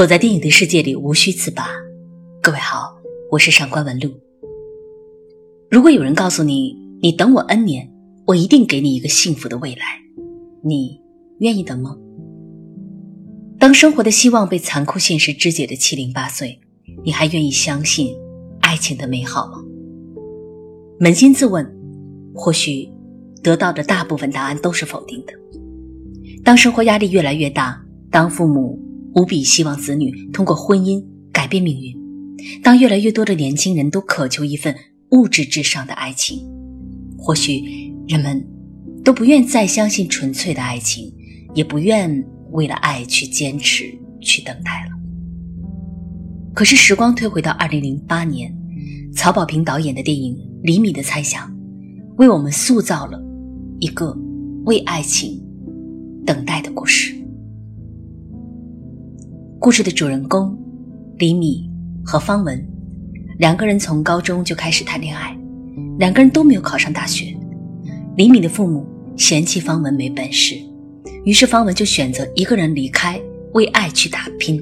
躲在电影的世界里，无需自拔。各位好，我是上官文露。如果有人告诉你，你等我 N 年，我一定给你一个幸福的未来，你愿意等吗？当生活的希望被残酷现实肢解的七零八碎，你还愿意相信爱情的美好吗？扪心自问，或许得到的大部分答案都是否定的。当生活压力越来越大，当父母。无比希望子女通过婚姻改变命运。当越来越多的年轻人都渴求一份物质至上的爱情，或许人们都不愿再相信纯粹的爱情，也不愿为了爱去坚持、去等待了。可是时光推回到二零零八年，曹保平导演的电影《厘米的猜想》，为我们塑造了一个为爱情等待的故事。故事的主人公李米和方文两个人从高中就开始谈恋爱，两个人都没有考上大学。李米的父母嫌弃方文没本事，于是方文就选择一个人离开，为爱去打拼。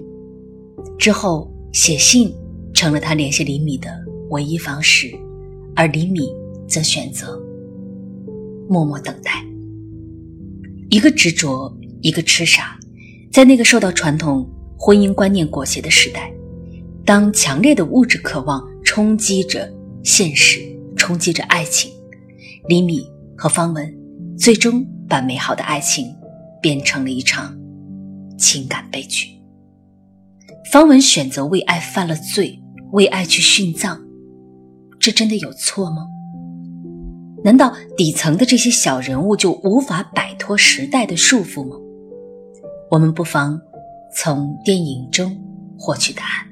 之后写信成了他联系李米的唯一方式，而李米则选择默默等待。一个执着，一个痴傻，在那个受到传统。婚姻观念裹挟的时代，当强烈的物质渴望冲击着现实，冲击着爱情，李米和方文最终把美好的爱情变成了一场情感悲剧。方文选择为爱犯了罪，为爱去殉葬，这真的有错吗？难道底层的这些小人物就无法摆脱时代的束缚吗？我们不妨。从电影中获取答案。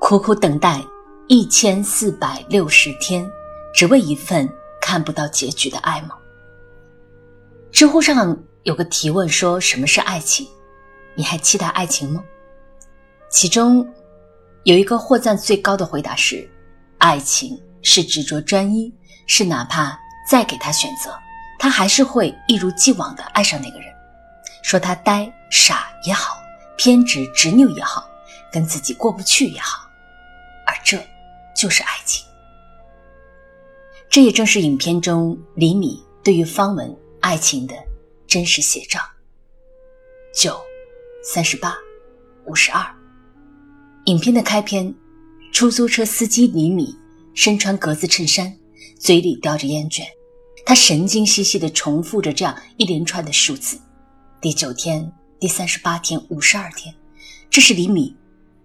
苦苦等待一千四百六十天，只为一份看不到结局的爱吗？知乎上有个提问说：“什么是爱情？你还期待爱情吗？”其中有一个获赞最高的回答是：“爱情是执着专一，是哪怕再给他选择，他还是会一如既往的爱上那个人。”说他呆傻也好，偏执执拗也好，跟自己过不去也好，而这就是爱情。这也正是影片中李米对于方文爱情的真实写照。九，三十八，五十二。影片的开篇，出租车司机李米身穿格子衬衫，嘴里叼着烟卷，他神经兮兮地重复着这样一连串的数字。第九天、第三十八天、五十二天，这是李米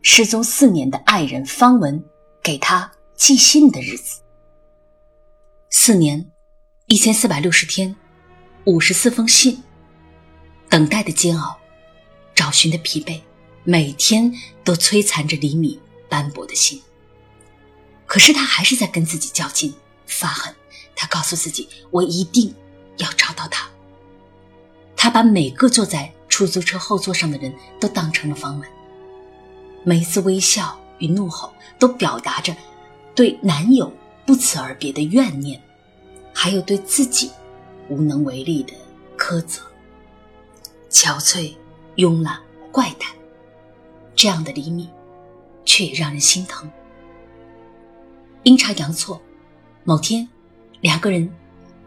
失踪四年的爱人方文给他寄信的日子。四年，一千四百六十天，五十四封信，等待的煎熬，找寻的疲惫，每天都摧残着李米斑驳的心。可是他还是在跟自己较劲、发狠。他告诉自己：“我一定要找到他。”他把每个坐在出租车后座上的人都当成了方文，每一次微笑与怒吼都表达着对男友不辞而别的怨念，还有对自己无能为力的苛责。憔悴、慵懒、怪诞，这样的李敏，却也让人心疼。阴差阳错，某天，两个人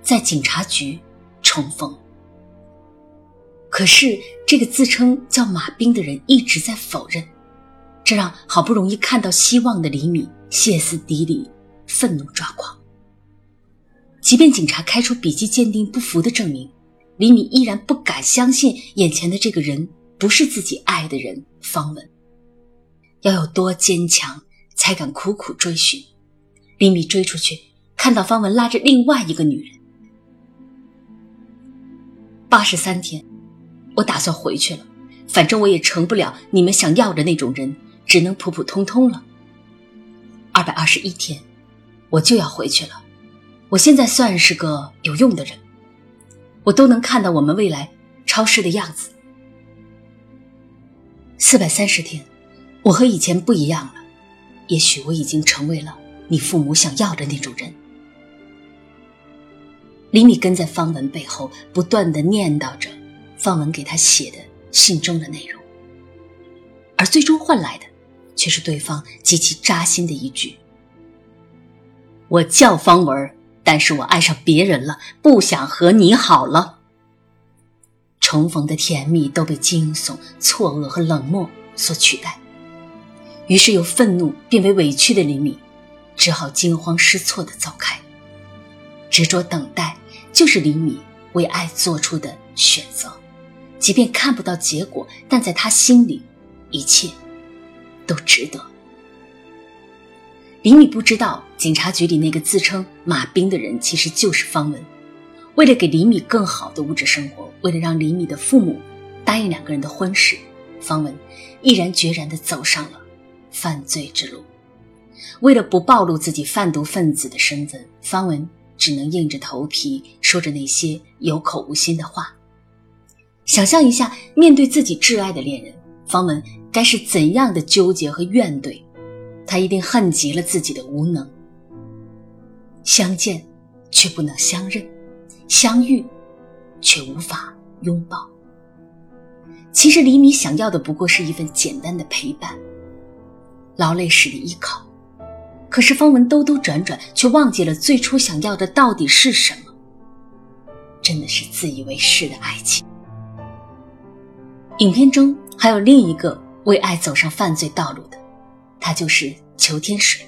在警察局重逢。可是，这个自称叫马兵的人一直在否认，这让好不容易看到希望的李米歇斯底里、愤怒抓狂。即便警察开出笔迹鉴定不符的证明，李米依然不敢相信眼前的这个人不是自己爱的人方文。要有多坚强，才敢苦苦追寻？李米追出去，看到方文拉着另外一个女人。八十三天。我打算回去了，反正我也成不了你们想要的那种人，只能普普通通了。二百二十一天，我就要回去了。我现在算是个有用的人，我都能看到我们未来超市的样子。四百三十天，我和以前不一样了，也许我已经成为了你父母想要的那种人。李米跟在方文背后，不断的念叨着。方文给他写的信中的内容，而最终换来的却是对方极其扎心的一句：“我叫方文，但是我爱上别人了，不想和你好了。”重逢的甜蜜都被惊悚、错愕和冷漠所取代，于是由愤怒变为委屈的李米，只好惊慌失措地走开。执着等待，就是李米为爱做出的选择。即便看不到结果，但在他心里，一切都值得。李米不知道，警察局里那个自称马兵的人其实就是方文。为了给李米更好的物质生活，为了让李米的父母答应两个人的婚事，方文毅然决然地走上了犯罪之路。为了不暴露自己贩毒分子的身份，方文只能硬着头皮说着那些有口无心的话。想象一下，面对自己挚爱的恋人，方文该是怎样的纠结和怨怼？他一定恨极了自己的无能。相见却不能相认，相遇却无法拥抱。其实李米想要的不过是一份简单的陪伴，劳累时的依靠。可是方文兜兜转转，却忘记了最初想要的到底是什么。真的是自以为是的爱情。影片中还有另一个为爱走上犯罪道路的，他就是裘天水。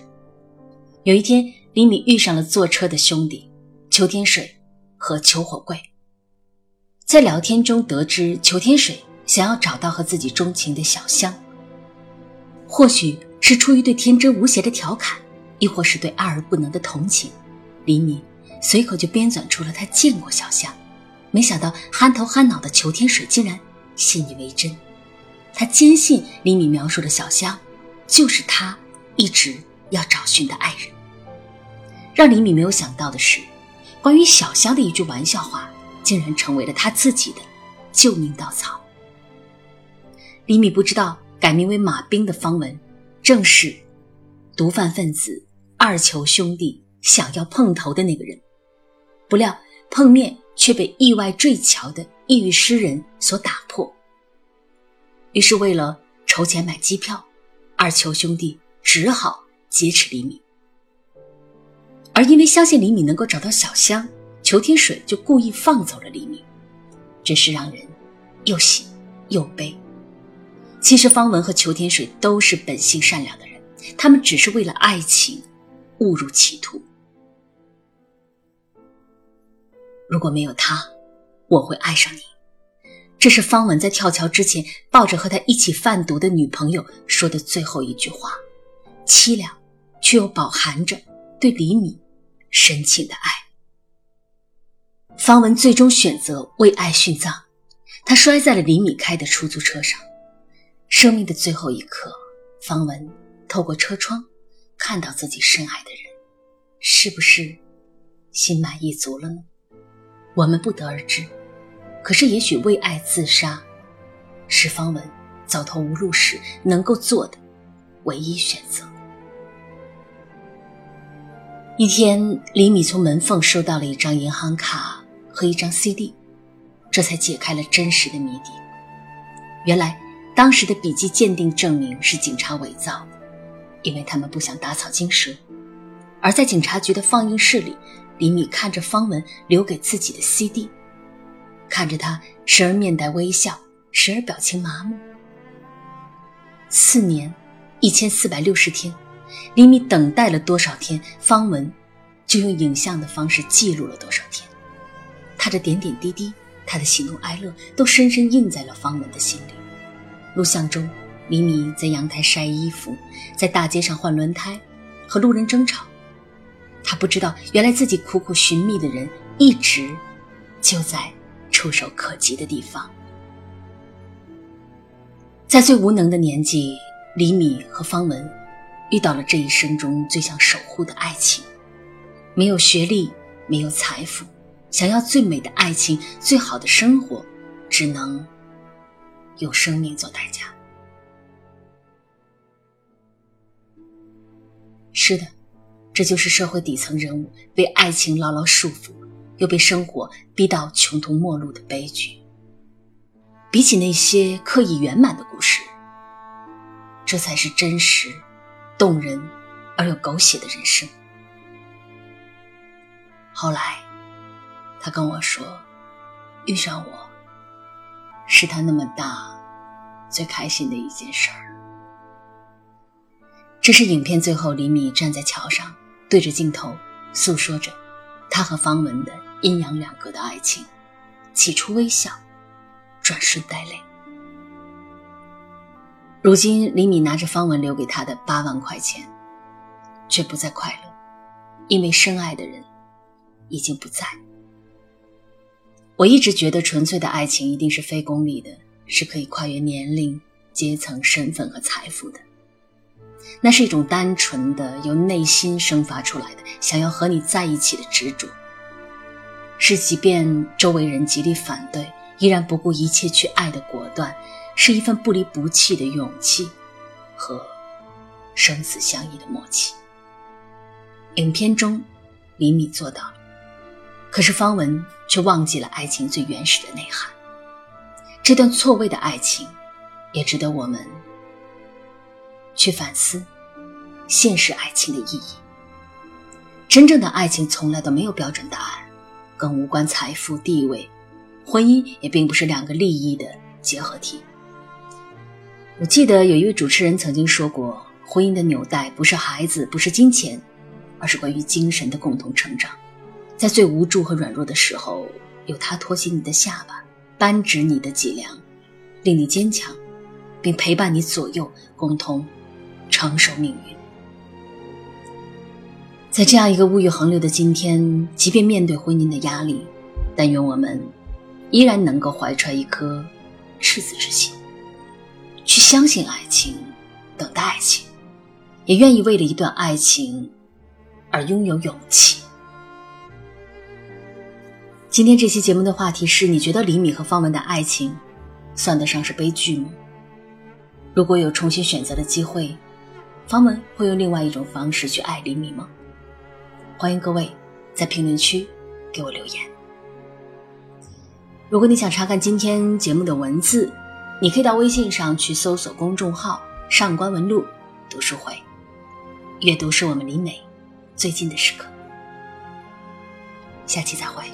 有一天，李米遇上了坐车的兄弟裘天水和裘火贵，在聊天中得知裘天水想要找到和自己钟情的小香。或许是出于对天真无邪的调侃，亦或是对爱而不能的同情，李米随口就编纂出了他见过小香。没想到憨头憨脑的裘天水竟然。信以为真，他坚信李米描述的小香，就是他一直要找寻的爱人。让李米没有想到的是，关于小香的一句玩笑话，竟然成为了他自己的救命稻草。李米不知道，改名为马兵的方文，正是毒贩分子二球兄弟想要碰头的那个人。不料碰面却被意外坠桥的。抑郁诗人所打破，于是为了筹钱买机票，二球兄弟只好劫持李敏。而因为相信李敏能够找到小香，裘天水就故意放走了李敏，真是让人又喜又悲。其实方文和裘天水都是本性善良的人，他们只是为了爱情误入歧途。如果没有他。我会爱上你，这是方文在跳桥之前抱着和他一起贩毒的女朋友说的最后一句话，凄凉，却又饱含着对李米深情的爱。方文最终选择为爱殉葬，他摔在了李米开的出租车上。生命的最后一刻，方文透过车窗看到自己深爱的人，是不是心满意足了呢？我们不得而知。可是，也许为爱自杀，是方文走投无路时能够做的唯一选择。一天，李米从门缝收到了一张银行卡和一张 CD，这才解开了真实的谜底。原来，当时的笔迹鉴定证明是警察伪造，因为他们不想打草惊蛇。而在警察局的放映室里，李米看着方文留给自己的 CD。看着他，时而面带微笑，时而表情麻木。四年，一千四百六十天，李米等待了多少天？方文就用影像的方式记录了多少天？他的点点滴滴，他的喜怒哀乐，都深深印在了方文的心里。录像中，李米在阳台晒衣服，在大街上换轮胎，和路人争吵。他不知道，原来自己苦苦寻觅的人，一直就在。触手可及的地方，在最无能的年纪，李米和方文遇到了这一生中最想守护的爱情。没有学历，没有财富，想要最美的爱情、最好的生活，只能用生命做代价。是的，这就是社会底层人物被爱情牢牢束缚。又被生活逼到穷途末路的悲剧。比起那些刻意圆满的故事，这才是真实、动人而又狗血的人生。后来，他跟我说，遇上我，是他那么大最开心的一件事儿。这是影片最后，李米站在桥上，对着镜头诉说着他和方文的阴阳两隔的爱情。起初微笑，转瞬带泪。如今，李米拿着方文留给他的八万块钱，却不再快乐，因为深爱的人已经不在。我一直觉得，纯粹的爱情一定是非功利的，是可以跨越年龄、阶层、身份和财富的。那是一种单纯的、由内心生发出来的想要和你在一起的执着。是，即便周围人极力反对，依然不顾一切去爱的果断，是一份不离不弃的勇气和生死相依的默契。影片中，李米做到了，可是方文却忘记了爱情最原始的内涵。这段错位的爱情，也值得我们去反思现实爱情的意义。真正的爱情从来都没有标准答案。更无关财富地位，婚姻也并不是两个利益的结合体。我记得有一位主持人曾经说过，婚姻的纽带不是孩子，不是金钱，而是关于精神的共同成长。在最无助和软弱的时候，有他托起你的下巴，扳直你的脊梁，令你坚强，并陪伴你左右，共同承受命运。在这样一个物欲横流的今天，即便面对婚姻的压力，但愿我们依然能够怀揣一颗赤子之心，去相信爱情，等待爱情，也愿意为了一段爱情而拥有勇气。今天这期节目的话题是：你觉得李米和方文的爱情算得上是悲剧吗？如果有重新选择的机会，方文会用另外一种方式去爱李米吗？欢迎各位在评论区给我留言。如果你想查看今天节目的文字，你可以到微信上去搜索公众号“上官文录读书会”。阅读是我们离美最近的时刻。下期再会。